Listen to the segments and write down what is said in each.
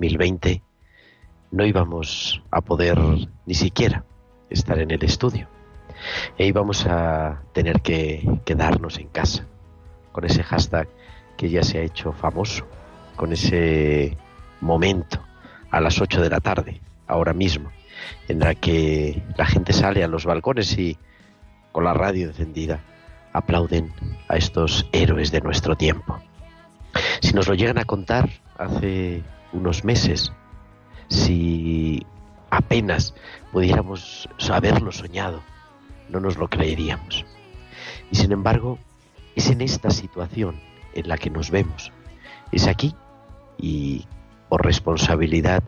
2020 no íbamos a poder ni siquiera estar en el estudio e íbamos a tener que quedarnos en casa con ese hashtag que ya se ha hecho famoso, con ese momento a las 8 de la tarde, ahora mismo, en la que la gente sale a los balcones y con la radio encendida aplauden a estos héroes de nuestro tiempo. Si nos lo llegan a contar hace unos meses, si apenas pudiéramos haberlo soñado, no nos lo creeríamos. Y sin embargo, es en esta situación en la que nos vemos. Es aquí y por responsabilidad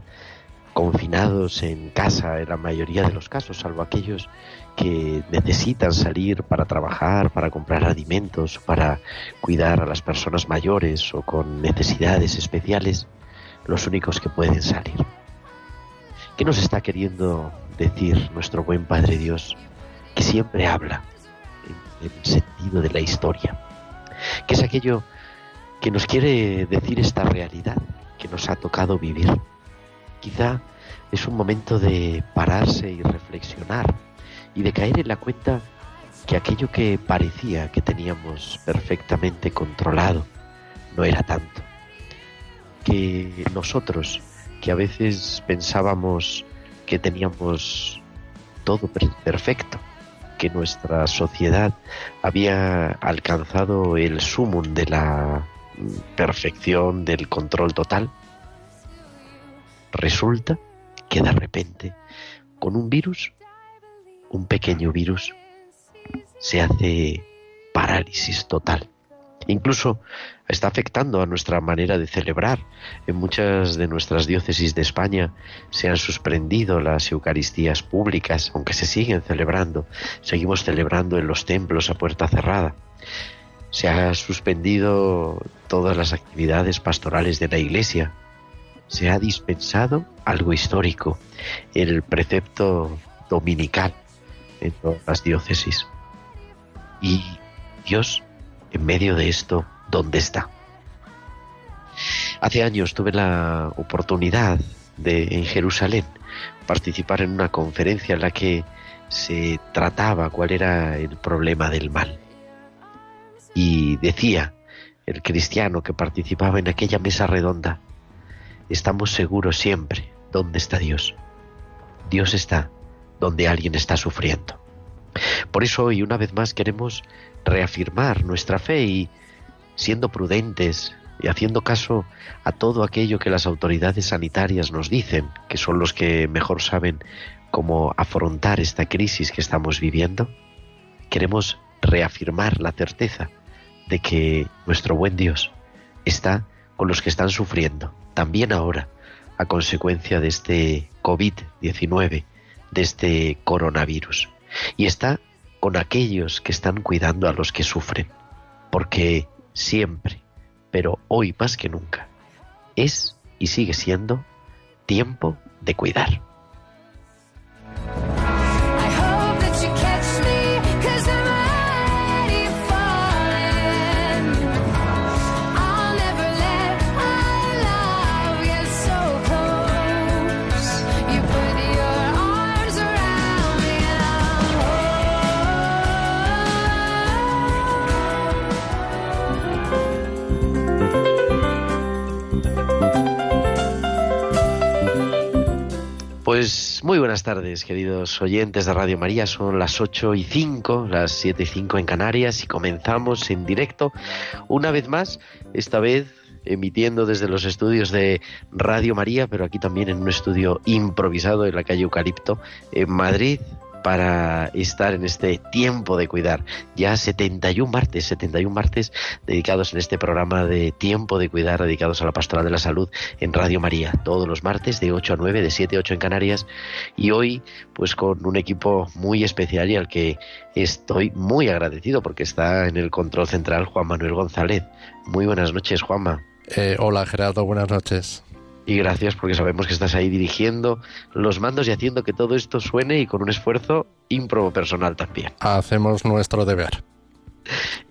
confinados en casa en la mayoría de los casos, salvo aquellos que necesitan salir para trabajar, para comprar alimentos, para cuidar a las personas mayores o con necesidades especiales, los únicos que pueden salir. ¿Qué nos está queriendo decir nuestro buen Padre Dios? Que siempre habla en el sentido de la historia, que es aquello que nos quiere decir esta realidad que nos ha tocado vivir. Quizá es un momento de pararse y reflexionar y de caer en la cuenta que aquello que parecía que teníamos perfectamente controlado no era tanto. Que nosotros, que a veces pensábamos que teníamos todo per- perfecto, que nuestra sociedad había alcanzado el sumum de la perfección, del control total, resulta que de repente, con un virus, un pequeño virus, se hace parálisis total. Incluso está afectando a nuestra manera de celebrar. En muchas de nuestras diócesis de España se han suspendido las Eucaristías públicas, aunque se siguen celebrando. Seguimos celebrando en los templos a puerta cerrada. Se ha suspendido todas las actividades pastorales de la Iglesia. Se ha dispensado algo histórico, el precepto dominical en todas las diócesis. Y Dios, en medio de esto, ¿dónde está? Hace años tuve la oportunidad de en Jerusalén participar en una conferencia en la que se trataba cuál era el problema del mal. Y decía el cristiano que participaba en aquella mesa redonda, estamos seguros siempre dónde está Dios. Dios está donde alguien está sufriendo. Por eso hoy una vez más queremos reafirmar nuestra fe y siendo prudentes y haciendo caso a todo aquello que las autoridades sanitarias nos dicen, que son los que mejor saben cómo afrontar esta crisis que estamos viviendo, queremos reafirmar la certeza de que nuestro buen Dios está con los que están sufriendo, también ahora, a consecuencia de este COVID-19, de este coronavirus. Y está con aquellos que están cuidando a los que sufren, porque siempre, pero hoy más que nunca, es y sigue siendo tiempo de cuidar. Muy buenas tardes, queridos oyentes de Radio María. Son las 8 y 5, las 7 y 5 en Canarias y comenzamos en directo una vez más, esta vez emitiendo desde los estudios de Radio María, pero aquí también en un estudio improvisado en la calle Eucalipto, en Madrid, para estar en este tiempo de cuidar. Ya 71 martes, 71 martes dedicados en este programa de tiempo de cuidar, dedicados a la pastoral de la salud en Radio María, todos los martes de 8 a 9, de 7 a 8 en Canarias. Y hoy, pues con un equipo muy especial y al que estoy muy agradecido porque está en el control central Juan Manuel González. Muy buenas noches, Juanma. Eh, hola Gerardo, buenas noches. Y gracias porque sabemos que estás ahí dirigiendo los mandos y haciendo que todo esto suene y con un esfuerzo ímprobo personal también. Hacemos nuestro deber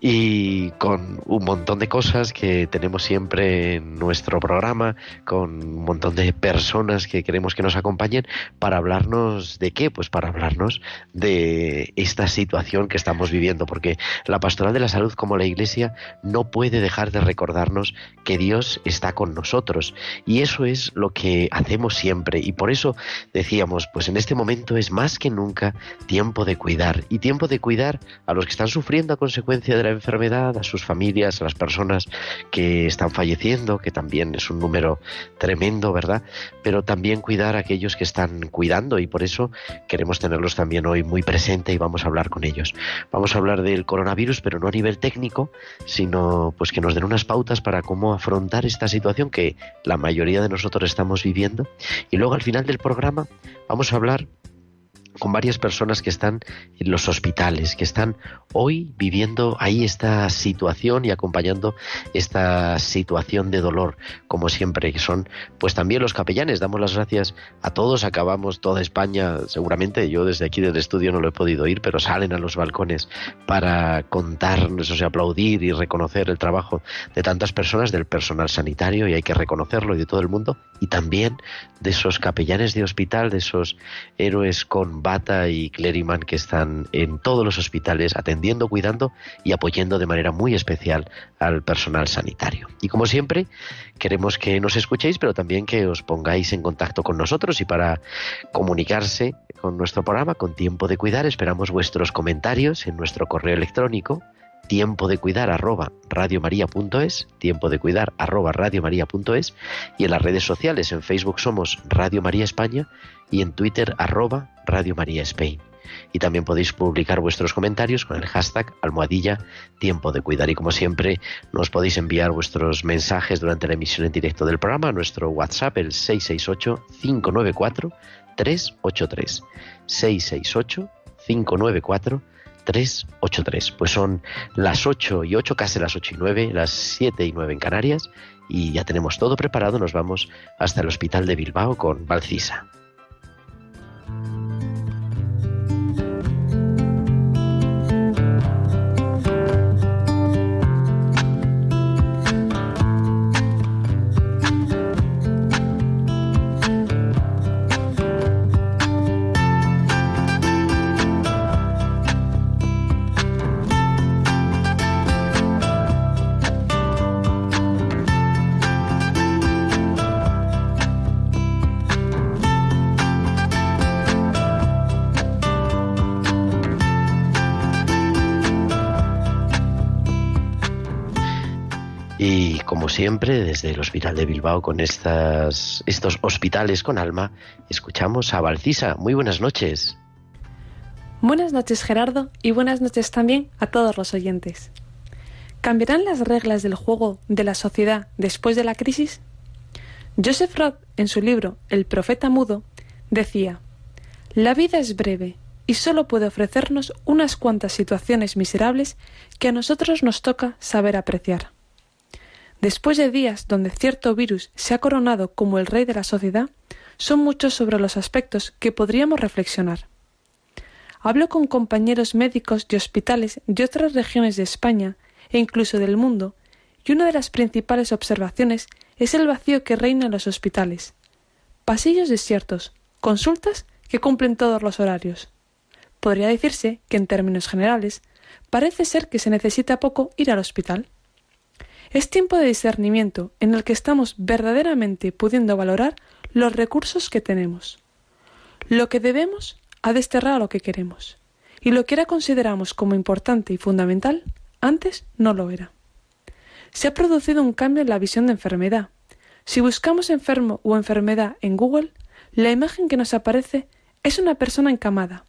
y con un montón de cosas que tenemos siempre en nuestro programa, con un montón de personas que queremos que nos acompañen para hablarnos de qué, pues para hablarnos de esta situación que estamos viviendo, porque la pastoral de la salud como la Iglesia no puede dejar de recordarnos que Dios está con nosotros. Y eso es lo que hacemos siempre. Y por eso decíamos, pues en este momento es más que nunca tiempo de cuidar. Y tiempo de cuidar a los que están sufriendo a consecuencia de la enfermedad, a sus familias, a las personas que están falleciendo, que también es un número tremendo, ¿verdad? Pero también cuidar a aquellos que están cuidando y por eso queremos tenerlos también hoy muy presente y vamos a hablar con ellos. Vamos a hablar del coronavirus, pero no a nivel técnico, sino pues que nos den unas pautas para cómo afrontar esta situación que la mayoría de nosotros estamos viviendo. Y luego al final del programa vamos a hablar con varias personas que están en los hospitales, que están hoy viviendo ahí esta situación y acompañando esta situación de dolor, como siempre, que son pues también los capellanes. Damos las gracias a todos, acabamos toda España, seguramente yo desde aquí del estudio no lo he podido ir, pero salen a los balcones para contarnos, o sea, aplaudir y reconocer el trabajo de tantas personas, del personal sanitario, y hay que reconocerlo, y de todo el mundo, y también de esos capellanes de hospital, de esos héroes con Bata y Cleriman que están en todos los hospitales atendiendo, cuidando y apoyando de manera muy especial al personal sanitario. Y como siempre, queremos que nos escuchéis, pero también que os pongáis en contacto con nosotros y para comunicarse con nuestro programa, con Tiempo de Cuidar, esperamos vuestros comentarios en nuestro correo electrónico tiempo de cuidar arroba radiomaria.es, tiempo de cuidar arroba radiomaria.es y en las redes sociales, en Facebook somos Radio María España y en Twitter arroba Radio María Spain. Y también podéis publicar vuestros comentarios con el hashtag almohadilla tiempo de cuidar. Y como siempre, nos podéis enviar vuestros mensajes durante la emisión en directo del programa a nuestro WhatsApp, el 668-594-383. 668-594-383. 383. Pues son las 8 y 8, casi las 8 y 9, las 7 y 9 en Canarias y ya tenemos todo preparado. Nos vamos hasta el Hospital de Bilbao con Valcisa. Siempre, desde el Hospital de Bilbao, con estas, estos hospitales con alma, escuchamos a Valcisa. Muy buenas noches. Buenas noches, Gerardo, y buenas noches también a todos los oyentes. ¿Cambiarán las reglas del juego de la sociedad después de la crisis? Joseph Roth, en su libro El profeta mudo, decía, La vida es breve y solo puede ofrecernos unas cuantas situaciones miserables que a nosotros nos toca saber apreciar. Después de días donde cierto virus se ha coronado como el rey de la sociedad, son muchos sobre los aspectos que podríamos reflexionar. Hablo con compañeros médicos de hospitales de otras regiones de España e incluso del mundo, y una de las principales observaciones es el vacío que reina en los hospitales. Pasillos desiertos, consultas que cumplen todos los horarios. Podría decirse que, en términos generales, parece ser que se necesita poco ir al hospital. Es tiempo de discernimiento en el que estamos verdaderamente pudiendo valorar los recursos que tenemos. Lo que debemos ha desterrado lo que queremos, y lo que ahora consideramos como importante y fundamental, antes no lo era. Se ha producido un cambio en la visión de enfermedad. Si buscamos enfermo o enfermedad en Google, la imagen que nos aparece es una persona encamada,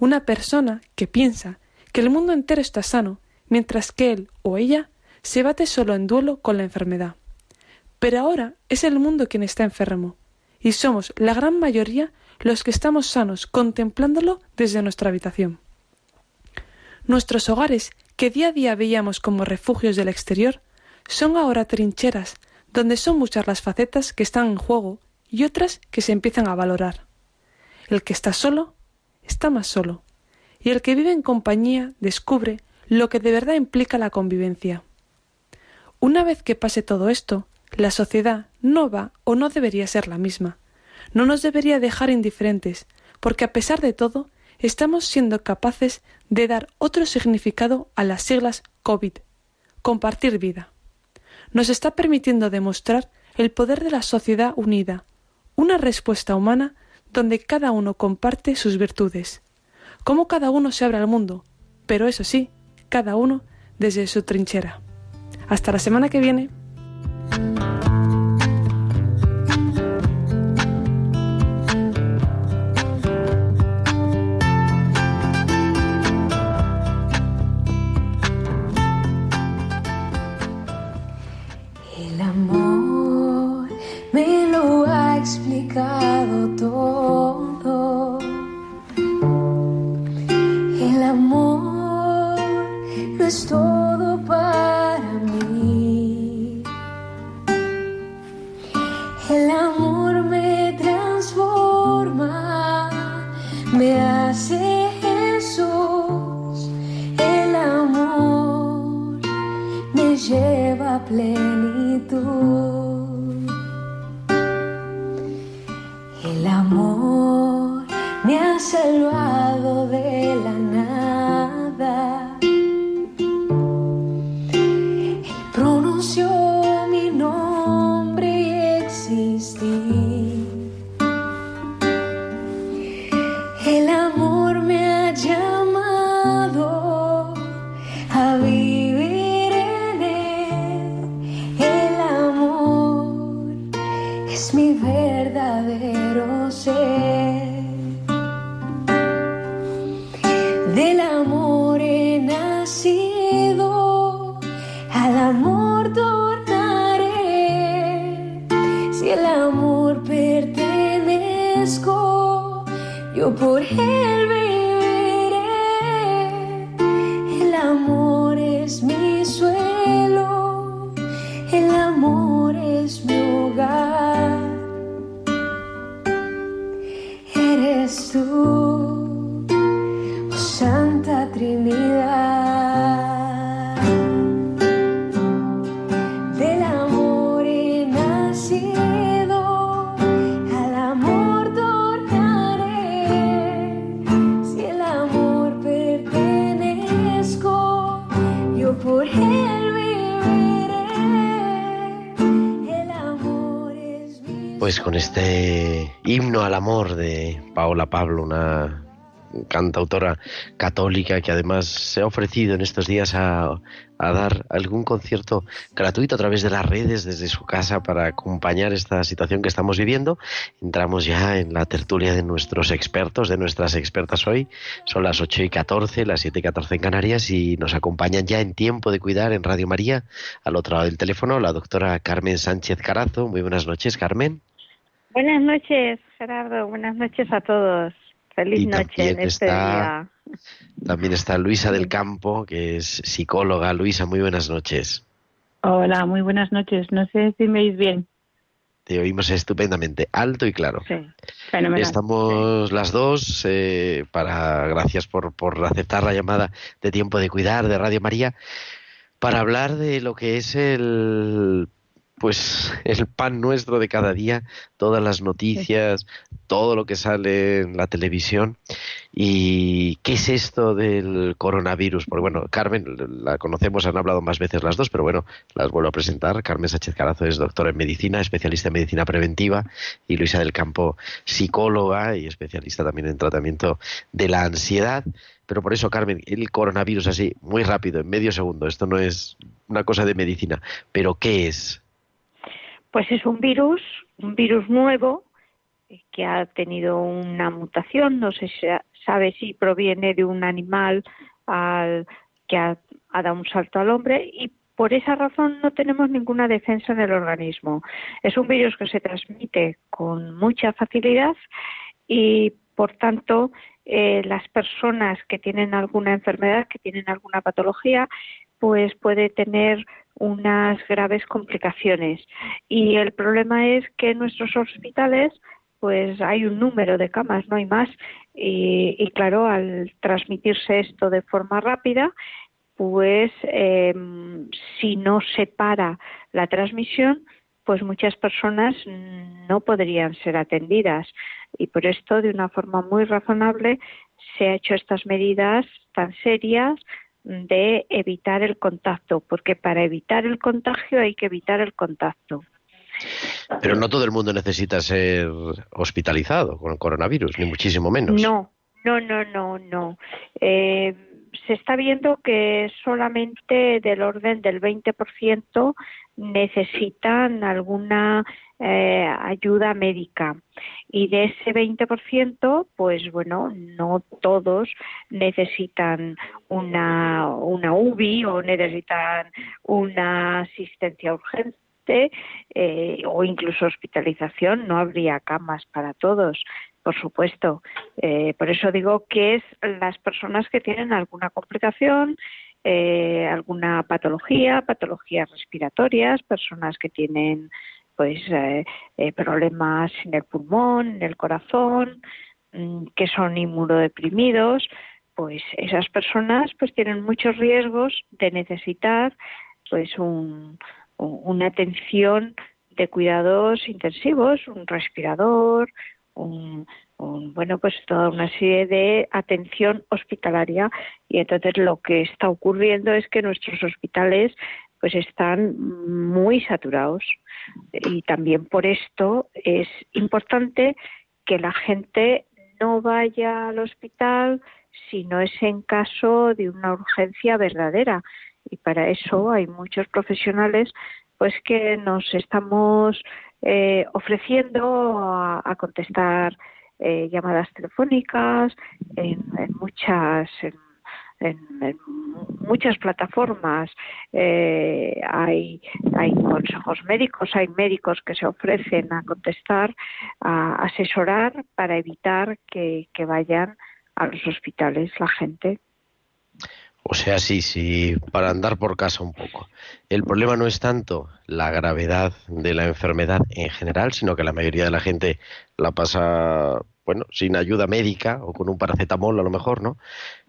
una persona que piensa que el mundo entero está sano, mientras que él o ella se bate solo en duelo con la enfermedad. Pero ahora es el mundo quien está enfermo, y somos la gran mayoría los que estamos sanos contemplándolo desde nuestra habitación. Nuestros hogares, que día a día veíamos como refugios del exterior, son ahora trincheras, donde son muchas las facetas que están en juego y otras que se empiezan a valorar. El que está solo, está más solo, y el que vive en compañía descubre lo que de verdad implica la convivencia. Una vez que pase todo esto, la sociedad no va o no debería ser la misma. No nos debería dejar indiferentes, porque a pesar de todo, estamos siendo capaces de dar otro significado a las siglas COVID, compartir vida. Nos está permitiendo demostrar el poder de la sociedad unida, una respuesta humana donde cada uno comparte sus virtudes, cómo cada uno se abre al mundo, pero eso sí, cada uno desde su trinchera. Hasta la semana que viene. El Pues con este himno al amor de Paola Pablo, una cantautora católica que además se ha ofrecido en estos días a, a dar algún concierto gratuito a través de las redes desde su casa para acompañar esta situación que estamos viviendo. Entramos ya en la tertulia de nuestros expertos, de nuestras expertas hoy. Son las 8 y 14, las 7 y 14 en Canarias y nos acompañan ya en tiempo de cuidar en Radio María, al otro lado del teléfono, la doctora Carmen Sánchez Carazo. Muy buenas noches, Carmen. Buenas noches, Gerardo. Buenas noches a todos. Feliz Y noche también en este está- día. También está Luisa del Campo, que es psicóloga. Luisa, muy buenas noches. Hola, muy buenas noches. No sé si me oís bien. Te oímos estupendamente, alto y claro. Sí, fenomenal. Estamos las dos eh, para gracias por, por aceptar la llamada de tiempo de cuidar de Radio María para hablar de lo que es el pues el pan nuestro de cada día, todas las noticias, todo lo que sale en la televisión. ¿Y qué es esto del coronavirus? Porque bueno, Carmen, la conocemos, han hablado más veces las dos, pero bueno, las vuelvo a presentar. Carmen Sánchez Carazo es doctora en medicina, especialista en medicina preventiva, y Luisa del Campo, psicóloga y especialista también en tratamiento de la ansiedad. Pero por eso, Carmen, el coronavirus así, muy rápido, en medio segundo, esto no es una cosa de medicina, pero ¿qué es? Pues es un virus, un virus nuevo que ha tenido una mutación, no se sabe si proviene de un animal al, que ha, ha dado un salto al hombre y por esa razón no tenemos ninguna defensa en el organismo. Es un virus que se transmite con mucha facilidad y, por tanto, eh, las personas que tienen alguna enfermedad, que tienen alguna patología, pues puede tener unas graves complicaciones. Y el problema es que en nuestros hospitales pues hay un número de camas, no hay más. Y, claro, al transmitirse esto de forma rápida, pues eh, si no se para la transmisión, pues muchas personas no podrían ser atendidas y por esto de una forma muy razonable se ha hecho estas medidas tan serias de evitar el contacto, porque para evitar el contagio hay que evitar el contacto. Pero no todo el mundo necesita ser hospitalizado con el coronavirus, ni muchísimo menos. No, no, no, no, no. Eh, se está viendo que solamente del orden del 20% necesitan alguna eh, ayuda médica y de ese 20% pues bueno no todos necesitan una una UBI o necesitan una asistencia urgente eh, o incluso hospitalización no habría camas para todos por supuesto. Eh, por eso digo que es las personas que tienen alguna complicación, eh, alguna patología, patologías respiratorias, personas que tienen pues eh, problemas en el pulmón, en el corazón, mm, que son inmunodeprimidos, pues esas personas pues tienen muchos riesgos de necesitar pues un, una atención de cuidados intensivos, un respirador, un, bueno pues toda una serie de atención hospitalaria. Y entonces lo que está ocurriendo es que nuestros hospitales pues están muy saturados. Y también por esto es importante que la gente no vaya al hospital si no es en caso de una urgencia verdadera. Y para eso hay muchos profesionales pues que nos estamos eh, ofreciendo a, contestar eh, llamadas telefónicas en, muchas en, muchas plataformas eh, hay, hay consejos médicos, hay médicos que se ofrecen a contestar, a asesorar para evitar que, que vayan a los hospitales la gente. O sea, sí, sí, para andar por casa un poco. El problema no es tanto la gravedad de la enfermedad en general, sino que la mayoría de la gente la pasa, bueno, sin ayuda médica o con un paracetamol a lo mejor, ¿no?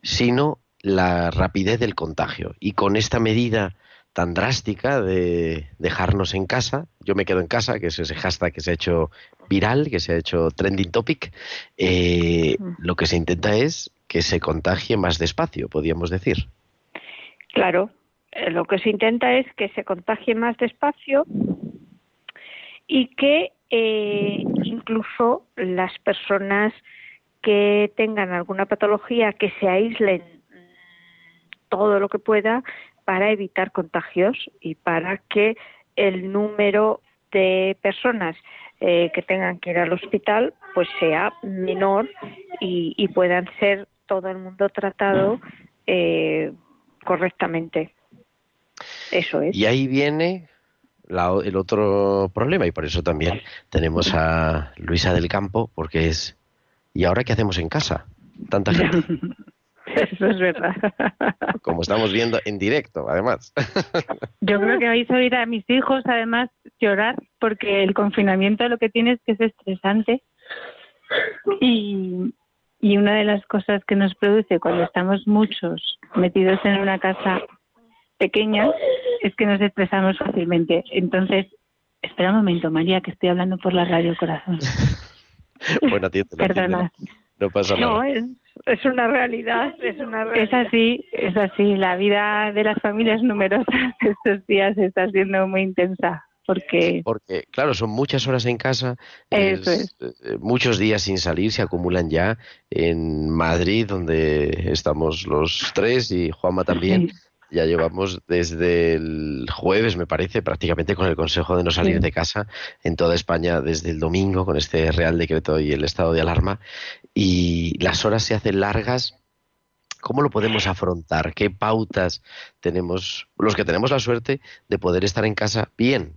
Sino la rapidez del contagio. Y con esta medida tan drástica de dejarnos en casa, yo me quedo en casa, que es ese hashtag que se ha hecho viral, que se ha hecho trending topic, eh, lo que se intenta es que se contagie más despacio, podríamos decir. Claro, eh, lo que se intenta es que se contagie más despacio y que eh, incluso las personas que tengan alguna patología que se aíslen todo lo que pueda para evitar contagios y para que el número de personas eh, que tengan que ir al hospital pues sea menor y, y puedan ser todo el mundo tratado eh, correctamente. Eso es. Y ahí viene el otro problema y por eso también tenemos a Luisa del Campo porque es ¿y ahora qué hacemos en casa? Tanta gente. Eso es verdad. Como estamos viendo en directo, además. Yo creo que vais a oír a mis hijos, además, llorar, porque el confinamiento lo que tiene es que es estresante. Y, y una de las cosas que nos produce cuando estamos muchos metidos en una casa pequeña es que nos estresamos fácilmente. Entonces, Espera un momento, María, que estoy hablando por la radio corazón. bueno, tío, Perdona. No pasa nada. No, es, es una realidad, es una realidad. Es así, es así. La vida de las familias numerosas estos días está siendo muy intensa. Porque, porque claro, son muchas horas en casa, Eso es. eh, muchos días sin salir, se acumulan ya en Madrid, donde estamos los tres y Juanma también. Sí. Ya llevamos desde el jueves, me parece, prácticamente con el consejo de no salir Sí. de casa en toda España desde el domingo con este Real Decreto y el estado de alarma. Y las horas se hacen largas. ¿Cómo lo podemos afrontar? ¿Qué pautas tenemos los que tenemos la suerte de poder estar en casa bien?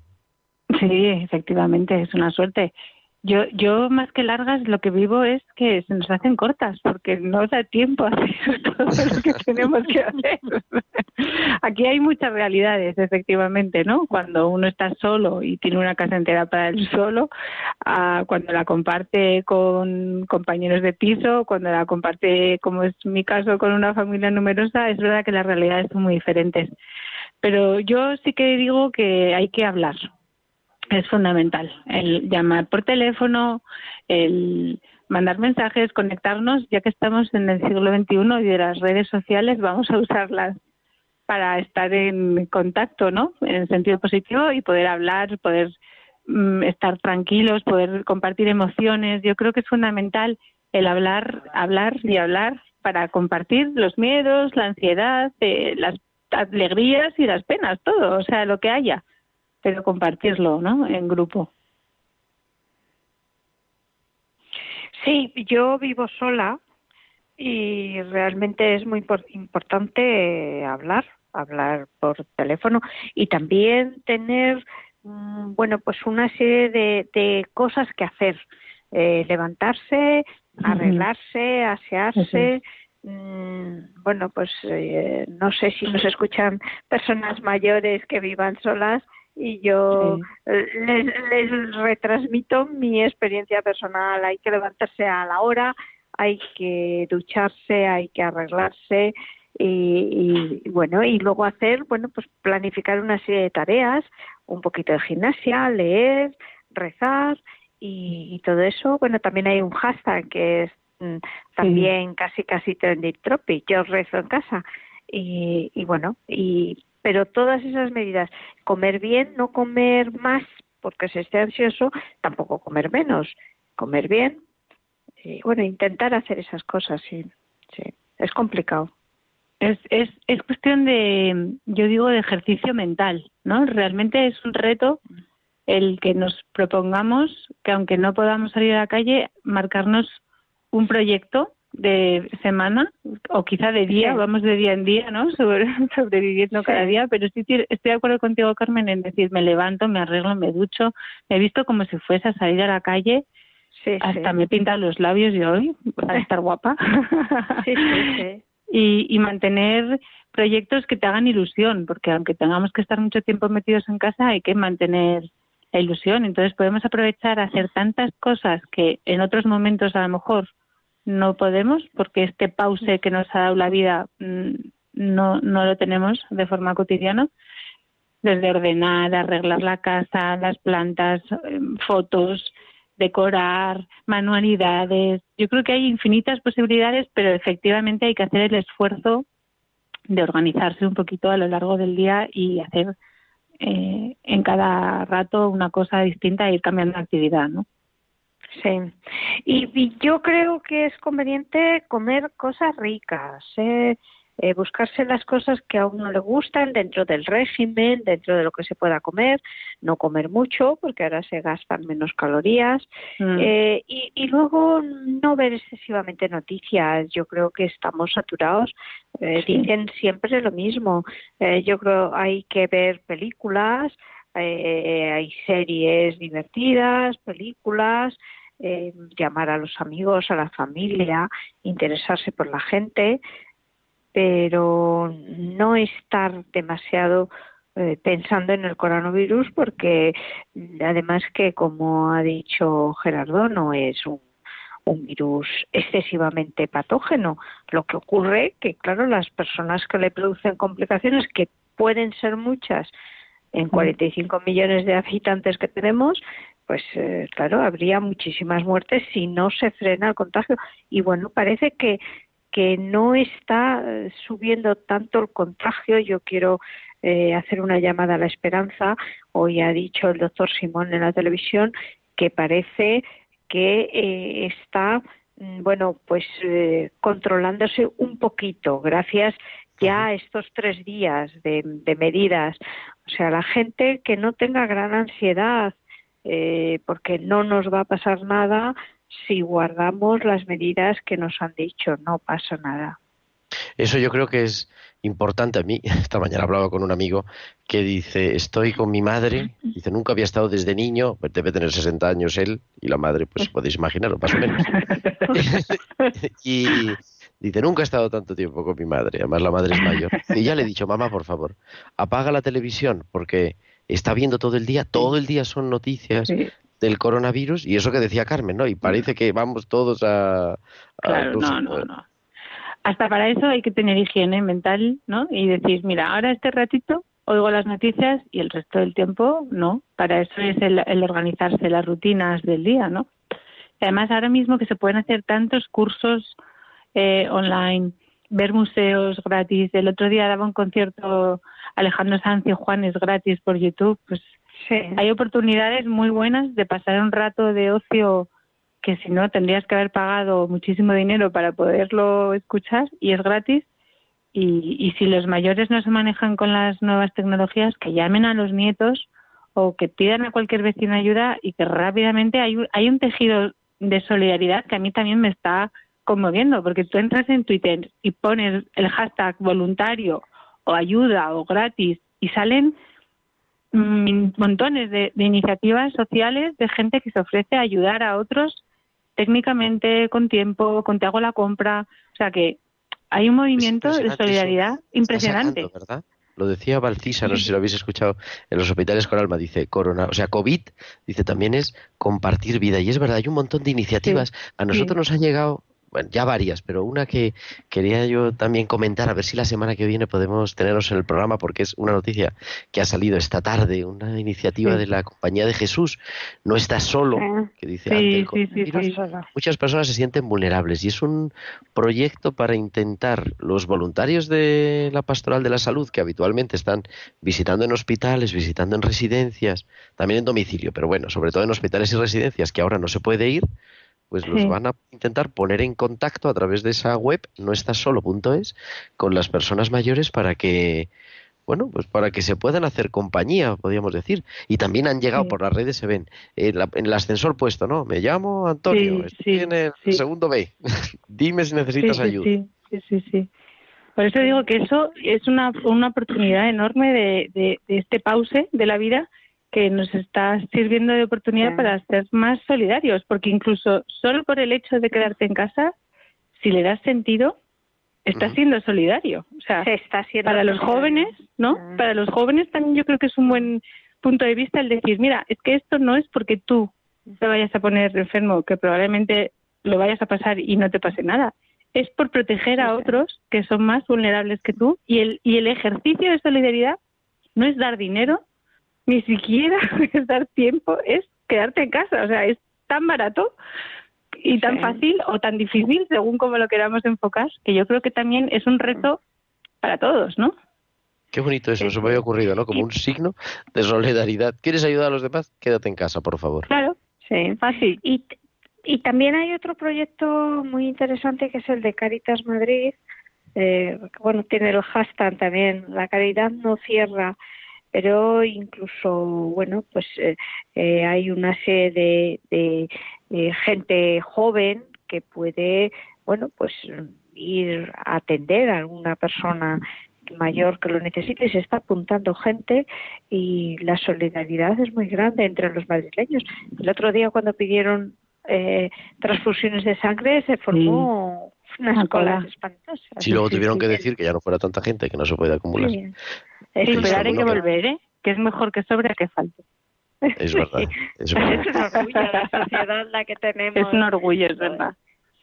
Sí, efectivamente, es una suerte. Yo, yo más que largas, lo que vivo es que se nos hacen cortas, porque no da tiempo a hacer todo lo que tenemos que hacer. Aquí hay muchas realidades, efectivamente, ¿no? Cuando uno está solo y tiene una casa entera para él solo, a cuando la comparte con compañeros de piso, cuando la comparte, como es mi caso, con una familia numerosa, es verdad que las realidades son muy diferentes. Pero yo sí que digo que hay que hablar, es fundamental el llamar por teléfono, el mandar mensajes, conectarnos, ya que estamos en el siglo XXI y de las redes sociales, vamos a usarlas para estar en contacto, ¿no? En el sentido positivo y poder hablar, poder mm, estar tranquilos, poder compartir emociones. Yo creo que es fundamental el hablar, hablar y hablar para compartir los miedos, la ansiedad, eh, las alegrías y las penas, todo, o sea, lo que haya pero compartirlo, ¿no? En grupo. Sí, yo vivo sola y realmente es muy impor- importante hablar, hablar por teléfono y también tener, mm, bueno, pues una serie de, de cosas que hacer. Eh, levantarse, arreglarse, asearse. Mm, Bueno, pues eh, no sé si nos escuchan personas mayores que vivan solas y yo Sí. les, les retransmito mi experiencia personal. Hay que levantarse a la hora, hay que ducharse, hay que arreglarse y, y, bueno y luego hacer bueno pues planificar una serie de tareas, un poquito de gimnasia, leer, rezar y, y todo eso. Bueno también hay un hashtag que es mm, también casi casi trending topic. Yo rezo en casa y, y bueno y pero todas esas medidas, comer bien, no comer más porque se esté ansioso, tampoco comer menos, comer bien y bueno, intentar hacer esas cosas, sí, sí, es complicado. Es, es, es cuestión de, yo digo, de ejercicio mental, ¿no? Realmente es un reto el que nos propongamos que aunque no podamos salir a la calle, marcarnos un proyecto de semana o quizá de día, Sí. vamos de día en día, ¿no? Sobre- sobreviviendo Sí. cada día, pero sí ti- estoy de acuerdo contigo, Carmen, en decir, me levanto, me arreglo, me ducho, me he visto como si fuese a salir a la calle, Sí, hasta me he pintado los labios y hoy, para estar guapa. Sí, sí, sí. y, y mantener proyectos que te hagan ilusión, porque aunque tengamos que estar mucho tiempo metidos en casa, hay que mantener la ilusión. Entonces podemos aprovechar a hacer tantas cosas que en otros momentos a lo mejor no podemos, porque este pause que nos ha dado la vida mm, no, no lo tenemos de forma cotidiana. Desde ordenar, arreglar la casa, las plantas, eh, fotos, decorar, manualidades. Yo creo que hay infinitas posibilidades, pero efectivamente hay que hacer el esfuerzo de organizarse un poquito a lo largo del día y hacer eh, en cada rato una cosa distinta e ir cambiando actividad, ¿no? Sí, y, y yo creo que es conveniente comer cosas ricas, ¿eh? Eh, buscarse las cosas que a uno le gustan dentro del régimen, dentro de lo que se pueda comer, no comer mucho porque ahora se gastan menos calorías Mm. eh, y, y luego no ver excesivamente noticias. Yo creo que estamos saturados. Eh, Sí. Dicen siempre lo mismo. Eh, yo creo hay que ver películas, eh, hay series divertidas, películas, eh, llamar a los amigos, a la familia, interesarse por la gente, pero no estar demasiado eh, pensando en el coronavirus porque mm, además que como ha dicho Gerardo no es un, un virus excesivamente patógeno. Lo que ocurre que claro las personas que le producen complicaciones que pueden ser muchas en 45 millones de habitantes que tenemos, pues eh, claro, habría muchísimas muertes si no se frena el contagio. Y bueno, parece que, que no está eh, subiendo tanto el contagio. Yo quiero eh, hacer una llamada a la esperanza. Hoy ha dicho el doctor Simón en la televisión que parece que está mm, bueno, pues controlándose un poquito gracias ya estos tres días de, de, medidas. O sea, la gente que no tenga gran ansiedad, eh, porque no nos va a pasar nada si guardamos las medidas que nos han dicho, no pasa nada. Eso yo creo que es importante a mí. Esta mañana hablaba con un amigo que dice, estoy con mi madre, dice, nunca había estado desde niño, pues debe tener 60 años él y la madre, pues podéis imaginar, más o menos. y dice, nunca he estado tanto tiempo con mi madre, además la madre es mayor. Y ya le he dicho, mamá, por favor, apaga la televisión porque está viendo todo el día, todo el día son noticias del coronavirus y eso que decía Carmen, ¿no? Y parece que vamos todos a... claro, no, no, no. Hasta para eso hay que tener higiene mental, ¿no? Y decir, mira, ahora este ratito oigo las noticias y el resto del tiempo no. Para eso es el, el organizarse las rutinas del día, ¿no? Además, ahora mismo que se pueden hacer tantos cursos eh, online, ver museos gratis. El otro día daba un concierto Alejandro Sanz y Juanes gratis por YouTube. Pues hay oportunidades muy buenas de pasar un rato de ocio que si no tendrías que haber pagado muchísimo dinero para poderlo escuchar y es gratis. Y, y si los mayores no se manejan con las nuevas tecnologías, que llamen a los nietos o que pidan a cualquier vecino ayuda y que rápidamente hay hay un tejido de solidaridad que a mí también me está conmoviendo, porque tú entras en Twitter y pones el hashtag voluntario o ayuda o gratis y salen montones de, iniciativas sociales de gente que se ofrece a ayudar a otros técnicamente, con tiempo, con te hago la compra. O sea que hay un movimiento de solidaridad impresionante. ¿verdad? Lo decía Valcisa, no sé si lo habéis escuchado, en los hospitales con alma, dice corona, o sea, COVID, dice también es compartir vida. Y es verdad, hay un montón de iniciativas. a nosotros nos ha llegado bueno, ya varias, pero una que quería yo también comentar, a ver si la semana que viene podemos tenernos en el programa, porque es una noticia que ha salido esta tarde, una iniciativa de la Compañía de Jesús. No estás solo, ah, que dice muchas personas se sienten vulnerables y es un proyecto para intentar los voluntarios de la Pastoral de la Salud, que habitualmente están visitando en hospitales, visitando en residencias, también en domicilio, pero bueno, sobre todo en hospitales y residencias, que ahora no se puede ir, pues los van a intentar poner en contacto a través de esa web, no estás solo.es, con las personas mayores para que, bueno, pues para que se puedan hacer compañía, podríamos decir. Y también han llegado por las redes, se ven, en, el ascensor puesto, ¿no? Me llamo Antonio, estoy en el segundo B. Dime si necesitas ayuda. Sí, sí, sí. Por eso digo que eso es una, una oportunidad enorme de, de, de este pause de la vida que nos está sirviendo de oportunidad para ser más solidarios, porque incluso solo por el hecho de quedarte en casa, si le das sentido, estás siendo solidario. O sea, está para los jóvenes, ¿no? Para los jóvenes también yo creo que es un buen punto de vista el decir, mira, es que esto no es porque tú te vayas a poner enfermo, que probablemente lo vayas a pasar y no te pase nada. Es por proteger a otros que son más vulnerables que tú y el, y el ejercicio de solidaridad no es dar dinero, ni siquiera es dar tiempo, es quedarte en casa. O sea, es tan barato y tan fácil o tan difícil, según como lo queramos enfocar, que yo creo que también es un reto para todos, ¿no? Qué bonito eso, se me había ocurrido, ¿no? Como un signo de solidaridad. ¿Quieres ayudar a los demás? Quédate en casa, por favor. Claro, sí, fácil. Y, y también hay otro proyecto muy interesante que es el de Caritas Madrid. Eh, bueno, tiene el hashtag también, la caridad no cierra pero incluso, bueno, pues eh, eh, hay una serie de, gente joven que puede, bueno, pues ir a atender a alguna persona mayor que lo necesite se está apuntando gente y la solidaridad es muy grande entre los madrileños. El otro día cuando pidieron eh, transfusiones de sangre se formó unas colas espantosas. Sí, luego tuvieron que decir que ya no fuera tanta gente que no se puede acumular. Esperar hay que volver, ¿eh? Que es mejor que sobre que falte. Es verdad. Es, un orgullo la sociedad la que tenemos. Es un orgullo, es verdad.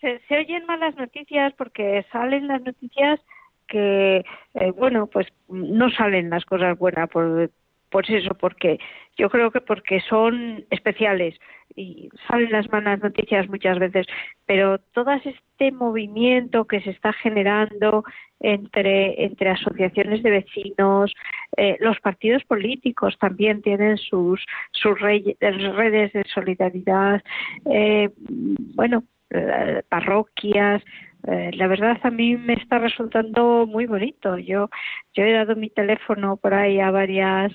Se, oyen malas noticias porque salen las noticias que, eh, bueno, pues no salen las cosas buenas por pues eso, porque yo creo que porque son especiales y salen las malas noticias muchas veces, pero todo este movimiento que se está generando entre, entre asociaciones de vecinos, eh, los partidos políticos también tienen sus, sus redes de solidaridad, eh, bueno, eh, parroquias, la verdad a mí me está resultando muy bonito. Yo yo he dado mi teléfono por ahí a varias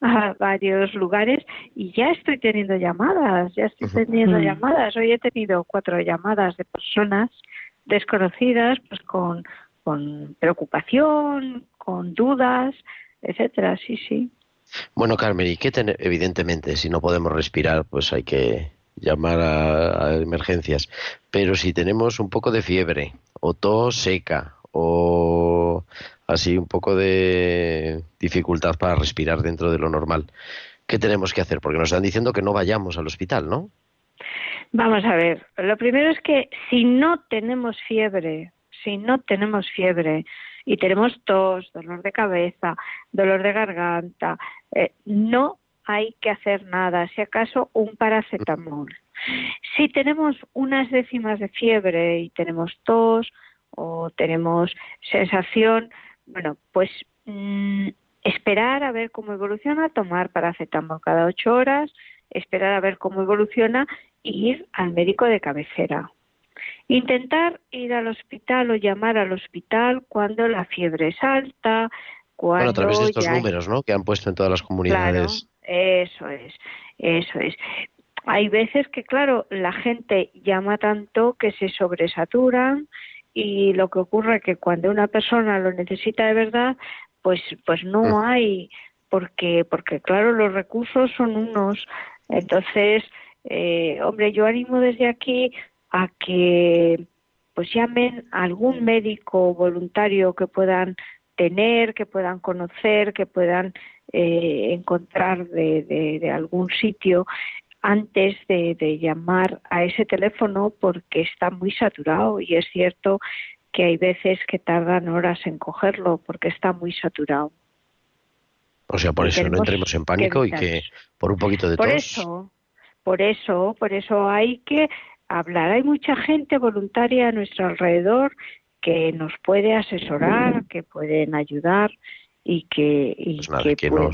a varios lugares y ya estoy teniendo llamadas, ya estoy teniendo mm. llamadas. Hoy he tenido cuatro llamadas de personas desconocidas, pues con, con preocupación, con dudas, etcétera. Sí, sí. Bueno, Carmen, y qué tener, evidentemente, si no podemos respirar, pues hay que llamar a emergencias. Pero si tenemos un poco de fiebre, o tos seca, o así un poco de dificultad para respirar dentro de lo normal. ¿Qué tenemos que hacer? Porque nos están diciendo que no vayamos al hospital, ¿no? Vamos a ver, lo primero es que si no tenemos fiebre, si no tenemos fiebre y tenemos tos, dolor de cabeza, dolor de garganta, eh, no hay que hacer nada, si acaso un paracetamol. Si tenemos unas décimas de fiebre y tenemos tos o tenemos sensación bueno, pues mm, esperar a ver cómo evoluciona, tomar paracetamol cada ocho horas, esperar a ver cómo evoluciona y ir al médico de cabecera. Intentar ir al hospital o llamar al hospital cuando la fiebre es alta, cuando bueno, a través de estos números, ¿no? Que han puesto en todas las comunidades. eso es, eso es. Hay veces que, claro, la gente llama tanto que se sobresaturan y lo que ocurre es que cuando una persona lo necesita de verdad, pues pues no mm. hay porque porque claro los recursos son unos entonces eh, hombre yo animo desde aquí a que pues llamen a algún médico voluntario que puedan tener que puedan conocer que puedan eh, encontrar de, de, de algún sitio antes de, llamar a ese teléfono porque está muy saturado y es cierto que hay veces que tardan horas en cogerlo porque está muy saturado. O sea, por eso no entremos en pánico y que por un poquito de por eso, por eso, por eso hay que hablar. Hay mucha gente voluntaria a nuestro alrededor que nos puede asesorar, que pueden ayudar y que, y pues que, pueden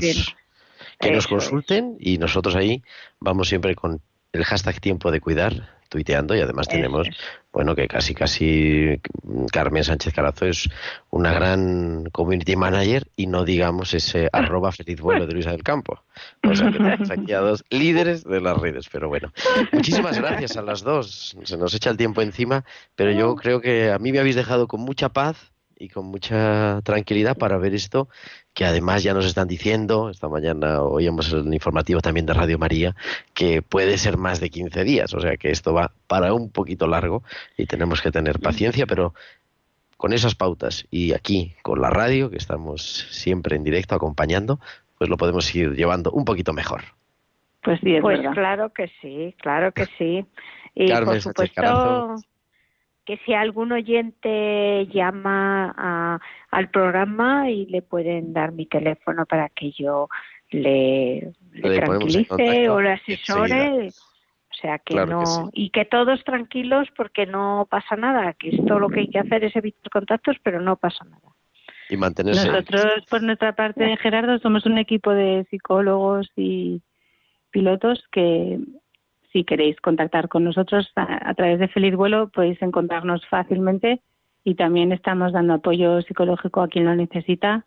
que nos consulten y nosotros ahí vamos siempre con el hashtag tiempo de cuidar tuiteando y además tenemos bueno que casi casi Carmen Sánchez Carazo es una gran community manager y no digamos ese arroba feliz vuelo de Luisa del Campo. O sea que tenemos aquí a dos líderes de las redes pero bueno. Muchísimas gracias a las dos. Se nos echa el tiempo encima pero yo creo que a mí me habéis dejado con mucha paz y con mucha tranquilidad para ver esto que además ya nos están diciendo, esta mañana oíamos el informativo también de Radio María, que puede ser más de 15 días, o sea que esto va para un poquito largo y tenemos que tener paciencia, pero con esas pautas y aquí con la radio, que estamos siempre en directo acompañando, pues lo podemos ir llevando un poquito mejor. Pues sí, pues claro que sí, claro que sí. Y por supuesto, que si algún oyente llama al programa y le pueden dar mi teléfono para que yo le, tranquilice o le asesore. O sea que no, y que todos tranquilos porque no pasa nada, que esto lo que hay que hacer es evitar contactos, pero no pasa nada. Y mantenerse. Nosotros, por nuestra parte, Gerardo, somos un equipo de psicólogos y pilotos que si queréis contactar con nosotros a, través de Feliz Vuelo podéis encontrarnos fácilmente y también estamos dando apoyo psicológico a quien lo necesita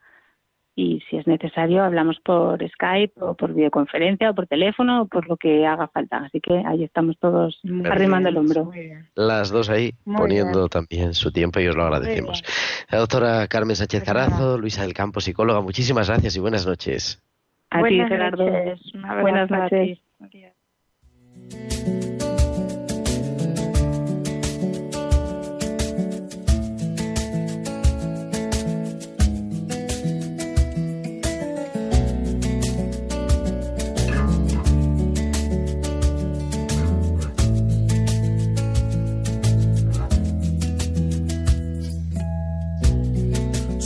y si es necesario hablamos por Skype o por videoconferencia o por teléfono o por lo que haga falta. Así que ahí estamos todos arrimando el hombro. Las dos ahí poniendo también su tiempo y os lo agradecemos. La doctora Carmen Sánchez Carazo, Luisa del Campo, psicóloga, muchísimas gracias y buenas noches. A ti, Gerardo. Buenas noches.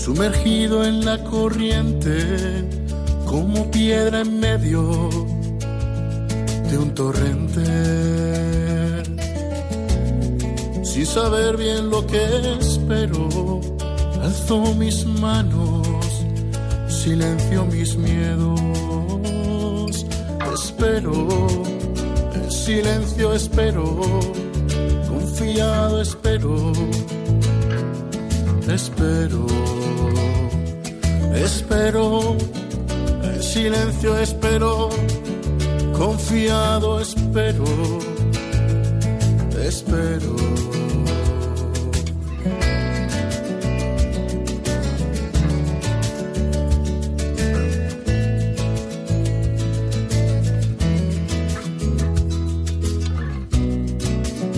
Sumergido en la corriente como piedra en medio de un torrente. Sin saber bien lo que espero, alzo mis manos, silencio mis miedos, espero, en silencio espero, confiado espero, espero, espero, en silencio espero confiado espero, espero.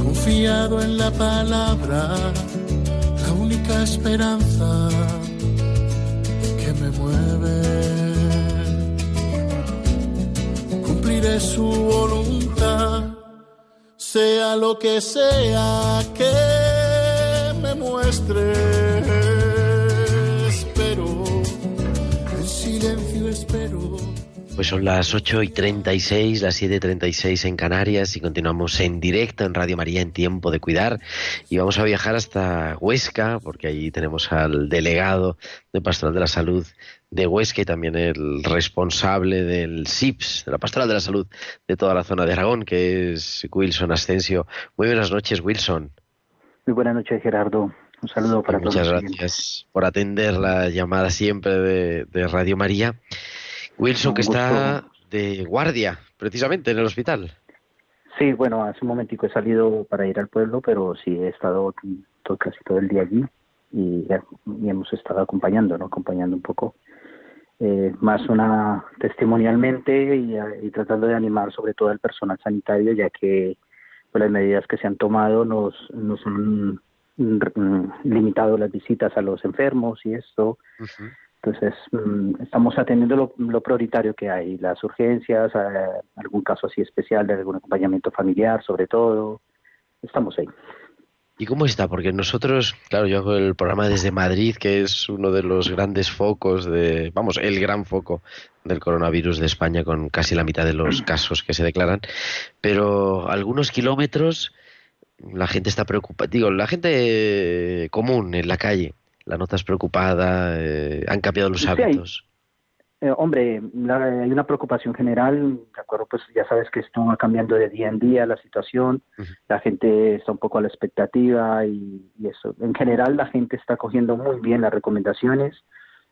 Confiado en la palabra, la única esperanza su voluntad, sea lo que sea que me muestre. Pues son las 8 y 36, las 7 y 36 en Canarias y continuamos en directo en Radio María en Tiempo de Cuidar y vamos a viajar hasta Huesca porque allí tenemos al delegado de Pastoral de la Salud de Huesca y también el responsable del SIPS, de la Pastoral de la Salud de toda la zona de Aragón, que es Wilson Ascensio. Muy buenas noches, Wilson. Muy buenas noches, Gerardo. Un saludo para Muchas todos. Muchas gracias por atender la llamada siempre de, de Radio María. Wilson, que está de guardia, precisamente, en el hospital. Sí, bueno, hace un momentico he salido para ir al pueblo, pero sí he estado todo, casi todo el día allí y, y hemos estado acompañando, ¿no? Acompañando un poco eh, más una testimonialmente y, y, tratando de animar sobre todo al personal sanitario, ya que pues, las medidas que se han tomado nos, nos han limitado las visitas a los enfermos y esto. Uh -huh. Entonces, mm, estamos atendiendo lo, lo, prioritario que hay, las urgencias, eh, algún caso así especial de algún acompañamiento familiar, sobre todo. Estamos ahí. ¿Y cómo está? Porque nosotros, claro, yo hago el programa desde Madrid, que es uno de los grandes focos de, vamos, el gran foco del coronavirus de España, con casi la mitad de los casos que se declaran, pero algunos kilómetros la gente está preocupada, digo, la gente común en la calle, la notas preocupada, eh, han cambiado los sí, hábitos. Eh, hombre, la, hay una preocupación general, de acuerdo, pues ya sabes que esto va cambiando de día en día la situación, uh -huh. la gente está un poco a la expectativa y, y, eso. En general la gente está cogiendo muy bien las recomendaciones,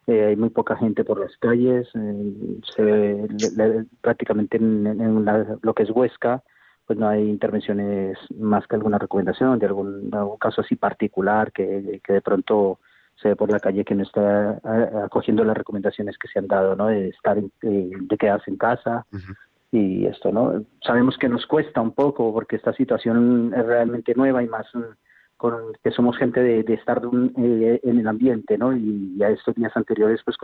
eh, hay muy poca gente por las calles, eh, se le, le, prácticamente en, en la, lo que es Huesca, pues no hay intervenciones más que alguna recomendación de algún, algún caso así particular que, que de pronto se ve por la calle que no está acogiendo las recomendaciones que se han dado, ¿no? De estar, en, de quedarse en casa uh -huh. y esto, ¿no? Sabemos que nos cuesta un poco porque esta situación es realmente nueva y más con que somos gente de, de estar de un, eh, en el ambiente, ¿no? Y ya estos días anteriores, pues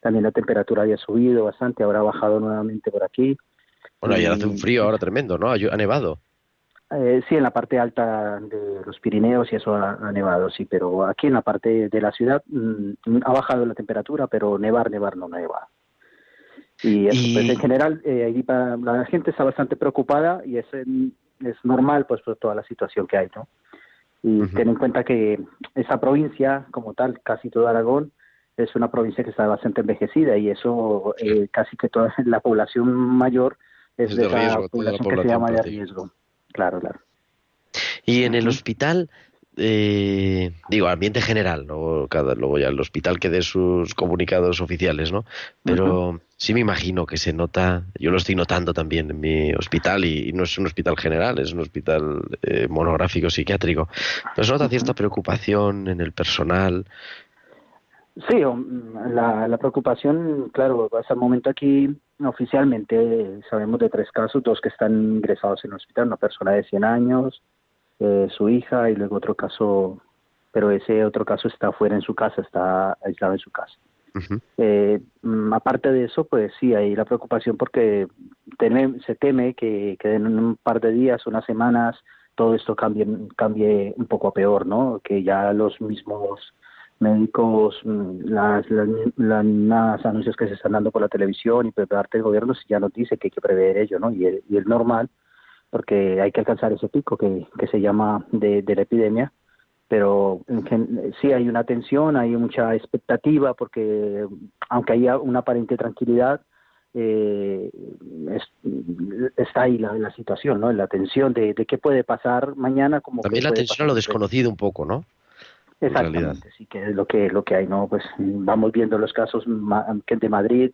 también la temperatura había subido bastante, ahora ha bajado nuevamente por aquí. Bueno, y hace un frío ahora tremendo, ¿no? Ha nevado. Eh, sí, en la parte alta de los Pirineos y eso ha, ha, nevado, sí, pero aquí en la parte de la ciudad mmm, ha bajado la temperatura, pero nevar, nevar no neva. Y, eso, y... Pues, en general, eh, la gente está bastante preocupada y es, es normal, pues, por toda la situación que hay, ¿no? Y uh -huh. ten en cuenta que esa provincia, como tal, casi todo Aragón, es una provincia que está bastante envejecida y eso eh, casi que toda la población mayor es, es de, esa riesgo, población, población que se llama de riesgo. Claro, claro. Y en el hospital, eh, digo, ambiente general, ¿no? Cada, luego ya el hospital que dé sus comunicados oficiales, ¿no? Pero uh -huh. sí me imagino que se nota, yo lo estoy notando también en mi hospital, y, y no es un hospital general, es un hospital eh, monográfico psiquiátrico, pero se nota cierta preocupación en el personal. Sí, la, la preocupación, claro, hasta el momento aquí oficialmente sabemos de tres casos, dos que están ingresados en el hospital, una persona de 100 años, eh, su hija y luego otro caso, pero ese otro caso está fuera en su casa, está aislado en su casa. Uh -huh. eh, aparte de eso, pues sí, hay la preocupación porque teme, se teme que, que, en un par de días, unas semanas, todo esto cambie, cambie un poco a peor, ¿no? Que ya los mismos médicos, mm, las, las, las anuncios que se están dando por la televisión y por parte del gobierno ya nos dice que hay que prever ello, ¿no? Y el, y el normal, porque hay que alcanzar ese pico que, que se llama de, de la epidemia, pero en sí hay una tensión, hay mucha expectativa, porque aunque haya una aparente tranquilidad, eh, es- está ahí la, la situación, ¿no? La tensión de, de qué puede pasar mañana, como También la tensión a lo desconocido un poco, ¿no? Exactamente, sí, que es lo que, lo que hay, ¿no? Pues mm, vamos viendo los casos de Madrid,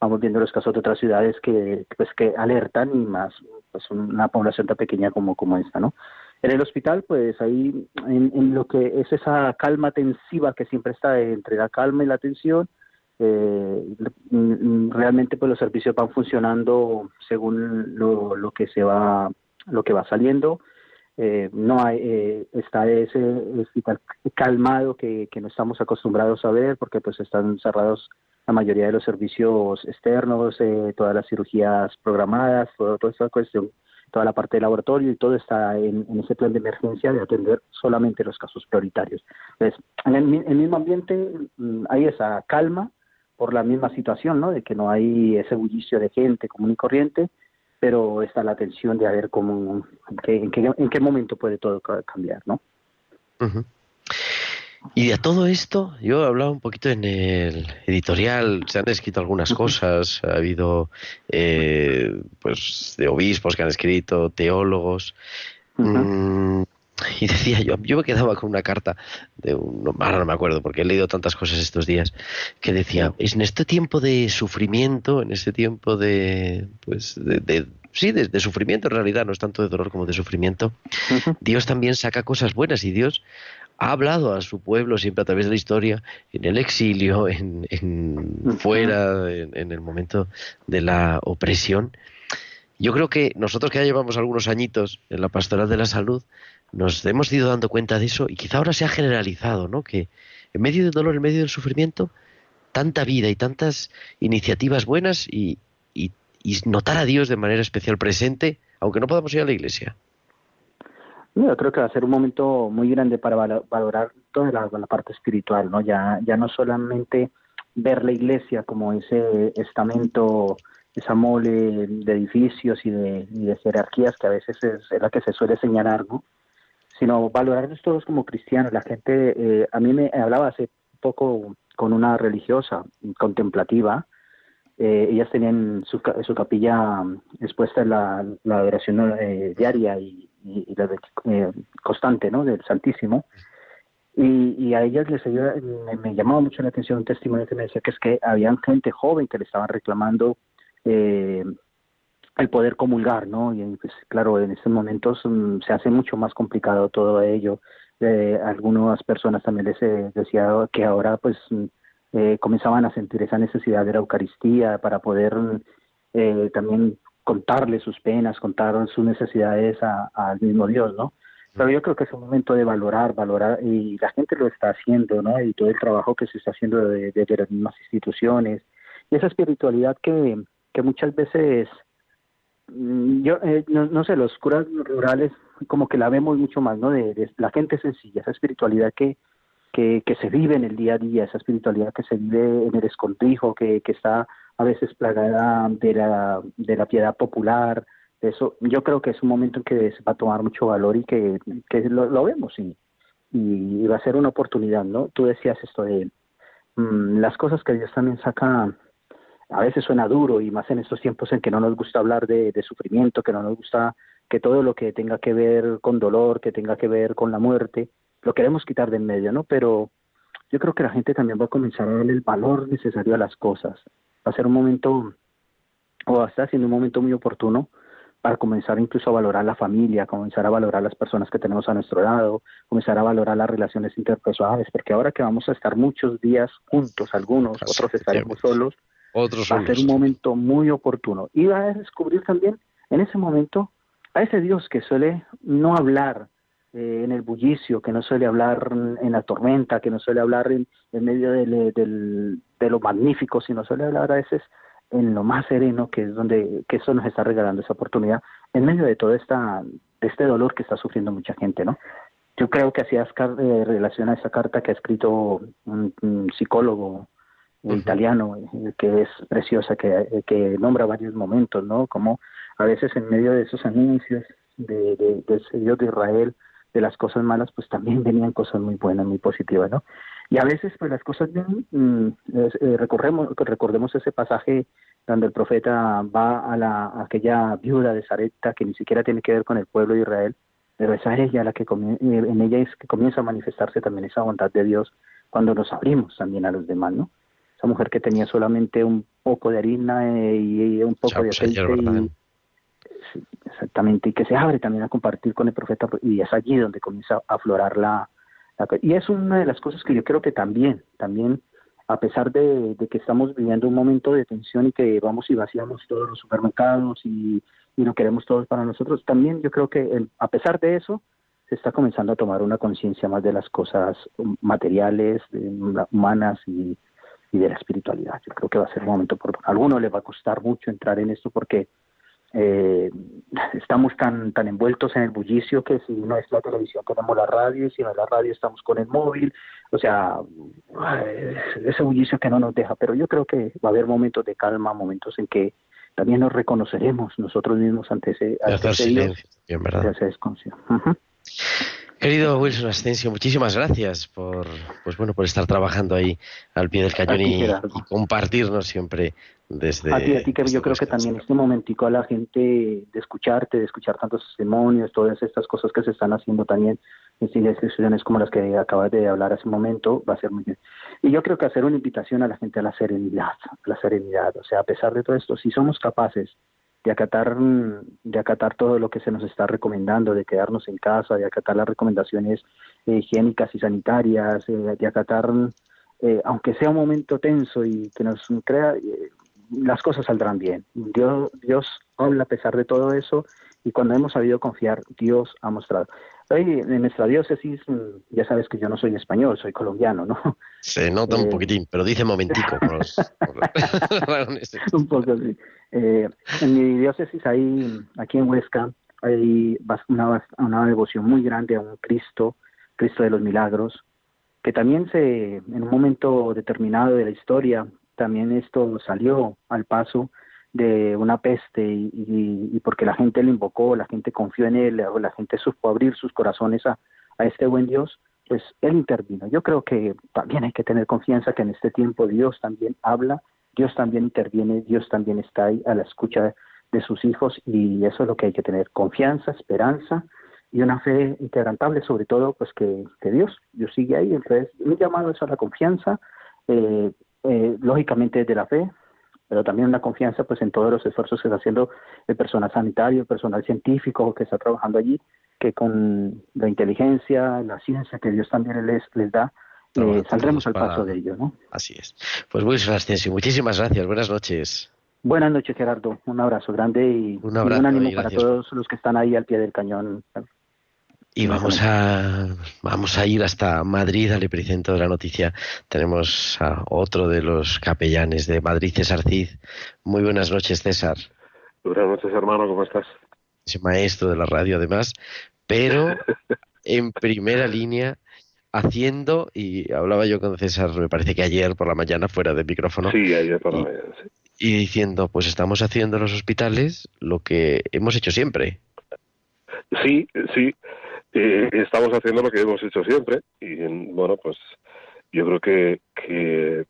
vamos viendo los casos de otras ciudades que, pues, que alertan y más, pues una población tan pequeña como, como esta, ¿no? En el hospital, pues ahí, en, en lo que es esa calma tensiva que siempre está entre la calma y la tensión, eh, mm, mm, realmente pues los servicios van funcionando según lo, lo que se va, lo que va saliendo, eh, no hay, eh, está ese hospital calmado que, no estamos acostumbrados a ver porque pues están cerrados la mayoría de los servicios externos, eh, todas las cirugías programadas, toda esa cuestión, toda la parte de laboratorio y todo está en, ese plan de emergencia de atender solamente los casos prioritarios. En el, el mismo ambiente mm, hay esa calma por la misma situación, ¿no? De que no hay ese bullicio de gente común y corriente, pero está la tensión de a ver cómo, en qué, en qué, en qué momento puede todo ca- cambiar, ¿no? Ujú. Y de todo esto, yo he hablado un poquito en el editorial, se han escrito algunas cosas, ha habido eh, pues de obispos que han escrito, teólogos, mm, y decía yo, yo me quedaba con una carta de un, ahora no me acuerdo porque he leído tantas cosas estos días, que decía, en este tiempo de sufrimiento, en este tiempo de, pues, de, de- sí, de, de sufrimiento en realidad, no es tanto de dolor como de sufrimiento, Dios también saca cosas buenas y Dios ha hablado a su pueblo siempre a través de la historia, en el exilio, en, en fuera, en, en el momento de la opresión. Yo creo que nosotros que ya llevamos algunos añitos en la pastoral de la salud, nos hemos ido dando cuenta de eso y quizá ahora se ha generalizado, ¿no? Que en medio del dolor, en medio del sufrimiento, tanta vida y tantas iniciativas buenas y, notar a Dios de manera especial presente, aunque no podamos ir a la iglesia. Yo creo que va a ser un momento muy grande para valo- valorar toda la, parte espiritual, ¿no? Ya, no solamente ver la iglesia como ese estamento, esa mole de edificios y de, y de jerarquías que a veces es, es la que se suele señalar, ¿no? Sino valorarnos todos como cristianos. La gente, eh, a mí me hablaba hace poco con una religiosa contemplativa, eh, ellas tenían su, su capilla mm, expuesta en la, la adoración eh, diaria y, y- la de- eh, constante ¿no? del Santísimo. Y, y a ellas les ayuda- me, llamaba mucho la atención un testimonio que me decía que es que habían gente joven que le estaban reclamando eh, el poder comulgar, ¿no? Y pues claro, en estos momentos mm, se hace mucho más complicado todo ello. Eh, algunas personas también les eh, decía que ahora pues mm, eh, comenzaban a sentir esa necesidad de la Eucaristía para poder mm, eh, también contarle sus penas, contar sus necesidades al mismo Dios, ¿no? Pero yo creo que es un momento de valorar, valorar, y la gente lo está haciendo, ¿no? Y todo el trabajo que se está haciendo de- desde las mismas instituciones, y esa espiritualidad que, muchas veces, yo eh, no, no sé, los curas rurales como que la vemos mucho más, ¿no? De, la gente sencilla, esa espiritualidad que, que, se vive en el día a día, esa espiritualidad que se vive en el escondrijo, que, que está a veces plagada de la, de la piedad popular, eso, yo creo que es un momento en que se va a tomar mucho valor y que, que lo, lo vemos y, y va a ser una oportunidad, ¿no? Tú decías esto de mm, las cosas que Dios también saca, a veces suena duro y más en estos tiempos en que no nos gusta hablar de, de sufrimiento, que no nos gusta que todo lo que tenga que ver con dolor, que tenga que ver con la muerte, lo queremos quitar de en medio, ¿no? Pero yo creo que la gente también va a comenzar a darle el valor necesario a las cosas. Va a ser un momento, o está siendo un momento muy oportuno para comenzar incluso a valorar la familia, comenzar a valorar las personas que tenemos a nuestro lado, comenzar a valorar las relaciones interpersonales, porque ahora que vamos a estar muchos días juntos, algunos, otros estaremos solos, Otros va a ser un momento muy oportuno. Y va a descubrir también en ese momento a ese Dios que suele no hablar eh, en el bullicio, que no suele hablar en la tormenta, que no suele hablar en, en medio del- del- de lo magnífico, sino suele hablar a veces en lo más sereno, que es donde que eso nos está regalando esa oportunidad, en medio de todo esta, de este dolor que está sufriendo mucha gente, ¿no? yo creo que hacías eh, relación a esa carta que ha escrito un, psicólogo italiano, eh, que es preciosa, que, que nombra varios momentos, ¿no? Como a veces en medio de esos anuncios de, de, del Dios de Israel, de las cosas malas, pues también venían cosas muy buenas, muy positivas, ¿no? Y a veces, pues las cosas bien, mm, eh, recordemos, recordemos ese pasaje donde el profeta va a, la, a aquella viuda de Sarepta que ni siquiera tiene que ver con el pueblo de Israel, pero es a ella la que eh, en ella es que comienza a manifestarse también esa bondad de Dios cuando nos abrimos también a los demás, ¿no? Esa mujer que tenía solamente un poco de harina eh, y, un poco de aceite y, exactamente, y que se abre también a compartir con el profeta y es allí donde comienza a aflorar la, y es una de las cosas que yo creo que también, también a pesar de, que estamos viviendo un momento de tensión y que vamos y vaciamos todos los supermercados y, y lo queremos todos para nosotros, también yo creo que a pesar de eso se está comenzando a tomar una conciencia más de las cosas materiales, humanas y, y, de la espiritualidad. Yo creo que va a ser un momento por a algunos les va a costar mucho entrar en esto porque eh, estamos tan tan envueltos en el bullicio que si no es la televisión tenemos la radio y si no es la radio estamos con el móvil o sea ese bullicio que no nos deja pero yo creo que va a haber momentos de calma momentos en que también nos reconoceremos nosotros mismos ante ese, ante ese Dios, ¿verdad? Querido Wilson Asensio, muchísimas gracias por, pues bueno, por estar trabajando ahí al pie del cañón y, compartirnos siempre desde. A ti, a ti que yo creo que también este momentico a la gente de escucharte, de escuchar tantos testimonios, todas estas cosas que se están haciendo también en instituciones como las que acabas de hablar hace un momento, va a ser muy bien. Y yo creo que hacer una invitación a la gente a la serenidad, a la serenidad, o sea, a pesar de todo esto, si somos capaces de acatar, de acatar todo lo que se nos está recomendando, de quedarnos en casa, de acatar las recomendaciones eh, higiénicas y sanitarias, eh, de acatar, eh, aunque sea un momento tenso y que nos crea, las cosas saldrán bien. Dios, Dios habla a pesar de todo eso y cuando hemos sabido confiar, Dios ha mostrado. Hoy en nuestra diócesis, ya sabes que yo no soy español, soy colombiano, ¿no? Se nota un poquitín, pero dice momentico. un poco, sí. Eh, en mi diócesis, ahí, aquí en Huesca, hay una, una devoción muy grande a un Cristo, Cristo de los Milagros, que también se, en un momento determinado de la historia, también esto salió al paso de una peste y, porque la gente le invocó, la gente confió en él, la gente supo abrir sus corazones a, a este buen Dios, pues él intervino. Yo creo que también hay que tener confianza que en este tiempo Dios también habla Dios también interviene, Dios también está ahí a la escucha de sus hijos y eso es lo que hay que tener, confianza, esperanza y una fe inquebrantable, sobre todo pues que, Dios, Dios sigue ahí, entonces mi llamado es a la confianza, eh, eh, lógicamente de la fe, pero también una confianza pues en todos los esfuerzos que está haciendo el personal sanitario, el personal científico que está trabajando allí, que con la inteligencia, la ciencia que Dios también les, les da, eh, saldremos al paso de ello, ¿no? Así es. Pues Wilson Asensio, muchísimas gracias. Buenas noches. Buenas noches, Gerardo. Un abrazo grande y un, ánimo para todos los que están ahí al pie del cañón. Y vamos a, vamos a ir hasta Madrid, al epicentro de la noticia. Tenemos a otro de los capellanes de Madrid, César Cid. Muy buenas noches, César. Buenas noches, hermano, ¿cómo estás? Es maestro de la radio, además, pero en primera línea haciendo, y hablaba yo con César, me parece que ayer por la mañana fuera de micrófono. Sí, ayer por la mañana, Y diciendo, pues estamos haciendo en los hospitales lo que hemos hecho siempre. Sí, sí, eh, estamos haciendo lo que hemos hecho siempre. Y bueno, pues yo creo que, que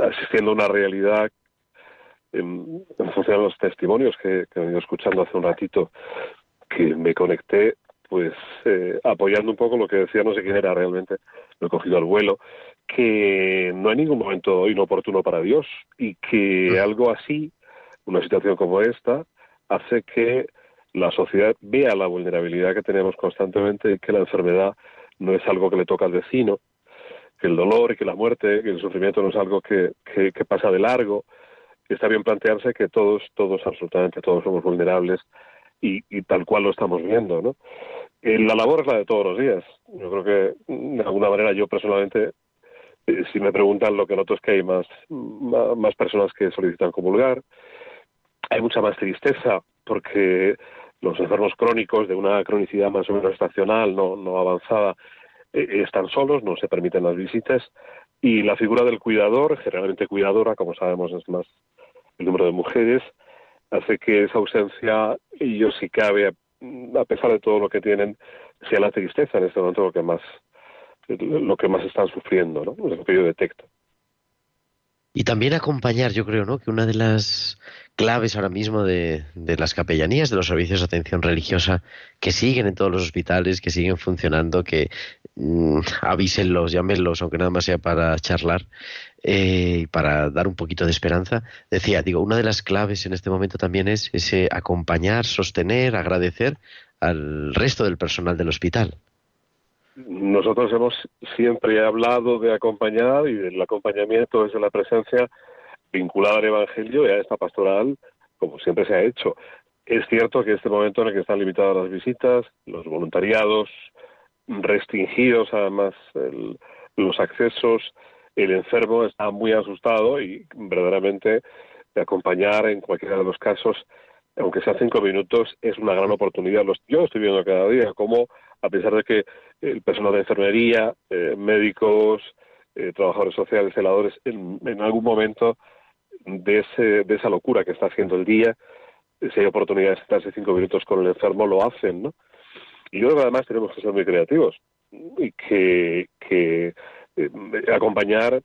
asistiendo a una realidad en, función de los testimonios que, que he ido escuchando hace un ratito, que me conecté pues eh, apoyando un poco lo que decía, no sé quién era realmente, lo he cogido al vuelo, que no hay ningún momento inoportuno para Dios y que algo así, una situación como esta, hace que la sociedad vea la vulnerabilidad que tenemos constantemente que la enfermedad no es algo que le toca al vecino, que el dolor y que la muerte, que el sufrimiento no es algo que, que, pasa de largo. Está bien plantearse que todos, todos, absolutamente todos somos vulnerables y, tal cual lo estamos viendo, ¿no? Eh, la labor es la de todos los días. Yo creo que, de alguna manera, yo personalmente, eh, si me preguntan, lo que noto es que hay más, más personas que solicitan comulgar. Hay mucha más tristeza porque los enfermos crónicos de una cronicidad más o menos estacional, no, no avanzada, eh, están solos, no se permiten las visitas y la figura del cuidador, generalmente cuidadora, como sabemos es más el número de mujeres, hace que esa ausencia, y yo si cabe, a pesar de todo lo que tienen, sea la tristeza en este momento lo que más lo que más están sufriendo, ¿no? Es lo que yo detecto. Y también acompañar, yo creo, ¿no? Que una de las claves ahora mismo de, de, las capellanías, de los servicios de atención religiosa, que siguen en todos los hospitales, que siguen funcionando, que mmm, avísenlos, llámenlos, aunque nada más sea para charlar, eh, para dar un poquito de esperanza. Decía, digo, una de las claves en este momento también es ese acompañar, sostener, agradecer al resto del personal del hospital. Nosotros hemos siempre hablado de acompañar y del acompañamiento desde la presencia vinculada al Evangelio y a esta pastoral, como siempre se ha hecho. Es cierto que este momento en el que están limitadas las visitas, los voluntariados, restringidos además el, los accesos, el enfermo está muy asustado y verdaderamente de acompañar en cualquiera de los casos, aunque sea cinco minutos, es una gran oportunidad. Yo estoy viendo cada día, como a pesar de que el personal de enfermería, eh, médicos, eh, trabajadores sociales, celadores, en, en, algún momento de, ese, de esa locura que está haciendo el día, si hay oportunidad de sentarse cinco minutos con el enfermo, lo hacen, ¿no? Y yo creo que además tenemos que ser muy creativos y que, eh, acompañar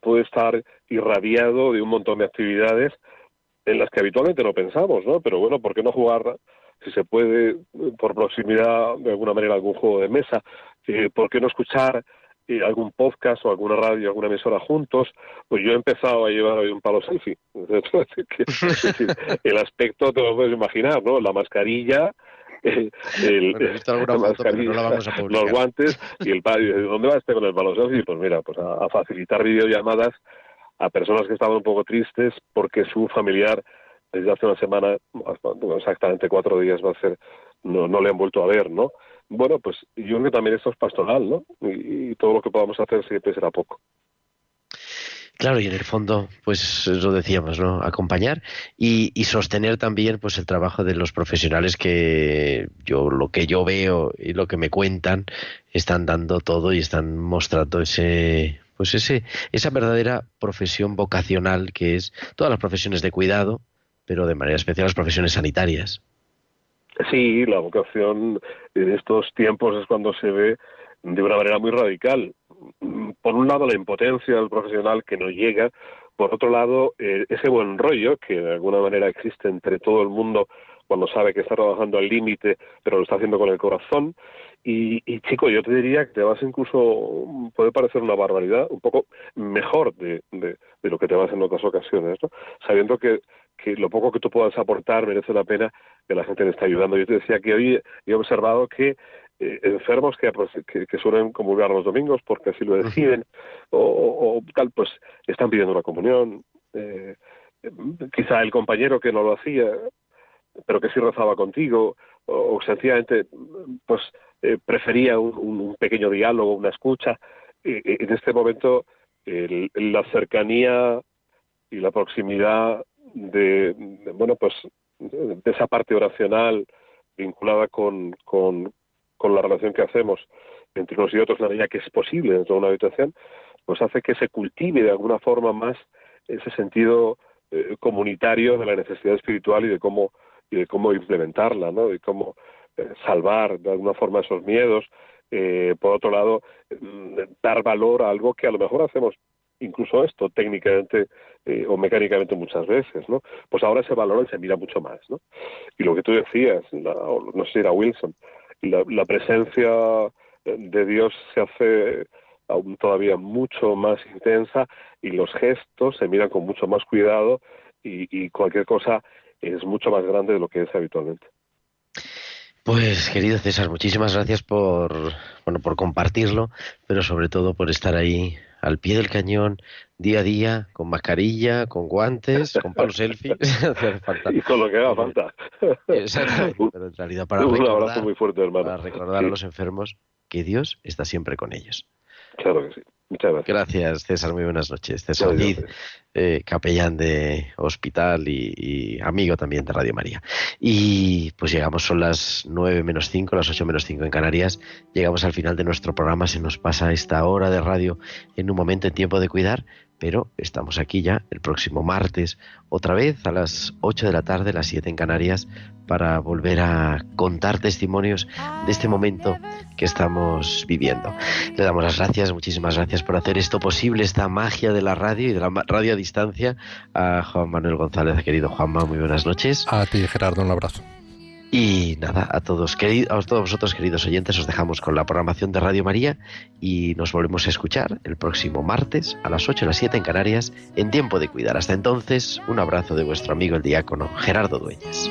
puede estar irradiado de un montón de actividades en las que habitualmente no pensamos, ¿no? Pero bueno, ¿por qué no jugar si se puede, por proximidad, de alguna manera, algún juego de mesa, eh, ¿por qué no escuchar algún podcast o alguna radio, alguna emisora juntos? Pues yo he empezado a llevar hoy un palo selfie. el aspecto te lo puedes imaginar, ¿no? La mascarilla, el, la no la los guantes y el palo. ¿Dónde va este con el palo selfie? Pues mira, pues a, a facilitar videollamadas a personas que estaban un poco tristes porque su familiar desde hace una semana, exactamente cuatro días va a ser, no, no le han vuelto a ver, ¿no? Bueno, pues yo creo que también esto es pastoral, ¿no? Y, todo lo que podamos hacer siempre será poco. Claro, y en el fondo, pues lo decíamos, ¿no? Acompañar y, y, sostener también, pues, el trabajo de los profesionales que yo, lo que yo veo y lo que me cuentan, están dando todo y están mostrando ese, pues ese, esa verdadera profesión vocacional que es todas las profesiones de cuidado, pero de manera especial las profesiones sanitarias. Sí, la vocación en estos tiempos es cuando se ve de una manera muy radical. Por un lado, la impotencia del profesional que no llega, por otro lado, eh, ese buen rollo que de alguna manera existe entre todo el mundo cuando sabe que está trabajando al límite, pero lo está haciendo con el corazón. Y, y, chico, yo te diría que te vas incluso, puede parecer una barbaridad, un poco mejor de, de, lo que te vas en otras ocasiones, ¿no? sabiendo que que lo poco que tú puedas aportar merece la pena que la gente le está ayudando. Yo te decía que hoy he observado que eh, enfermos que, que, que, suelen comulgar los domingos porque así lo deciden o, o, tal, pues están pidiendo una comunión. Eh, quizá el compañero que no lo hacía, pero que sí rezaba contigo, o, o sencillamente pues eh, prefería un, un, pequeño diálogo, una escucha. en este momento el, la cercanía y la proximidad de, de, bueno pues de esa parte oracional vinculada con, con, la relación que hacemos entre unos y otros la medida que es posible dentro de una habitación pues hace que se cultive de alguna forma más ese sentido eh, comunitario de la necesidad espiritual y de cómo y de cómo implementarla no y cómo eh, salvar de alguna forma esos miedos eh, por otro lado dar valor a algo que a lo mejor hacemos incluso esto técnicamente eh, o mecánicamente muchas veces, ¿no? Pues ahora se valora y se mira mucho más, ¿no? Y lo que tú decías, la, no sé si era Wilson, la, la presencia de Dios se hace aún todavía mucho más intensa y los gestos se miran con mucho más cuidado y, y cualquier cosa es mucho más grande de lo que es habitualmente. Pues querido César, muchísimas gracias por bueno por compartirlo, pero sobre todo por estar ahí al pie del cañón, día a día, con mascarilla, con guantes, con palos selfie. y con lo que haga falta. Exactamente. Pero en realidad para Un recordar, abrazo muy fuerte, hermano. Para recordar sí. a los enfermos que Dios está siempre con ellos. Claro que sí. Muchas gracias. Gracias, César. Muy buenas noches. César eh, capellán de hospital y, y amigo también de Radio María. Y pues llegamos, son las 9 menos 5, las 8 menos 5 en Canarias. Llegamos al final de nuestro programa. Se nos pasa esta hora de radio en un momento en tiempo de cuidar. Pero estamos aquí ya el próximo martes, otra vez a las 8 de la tarde, las 7 en Canarias, para volver a contar testimonios de este momento que estamos viviendo. Le damos las gracias, muchísimas gracias por hacer esto posible, esta magia de la radio y de la radio a distancia, a Juan Manuel González, querido Juanma, muy buenas noches. A ti, Gerardo, un abrazo. Y nada, a todos, a todos vosotros, queridos oyentes, os dejamos con la programación de Radio María y nos volvemos a escuchar el próximo martes a las 8 y las 7 en Canarias, en tiempo de cuidar. Hasta entonces, un abrazo de vuestro amigo el diácono Gerardo Dueñas.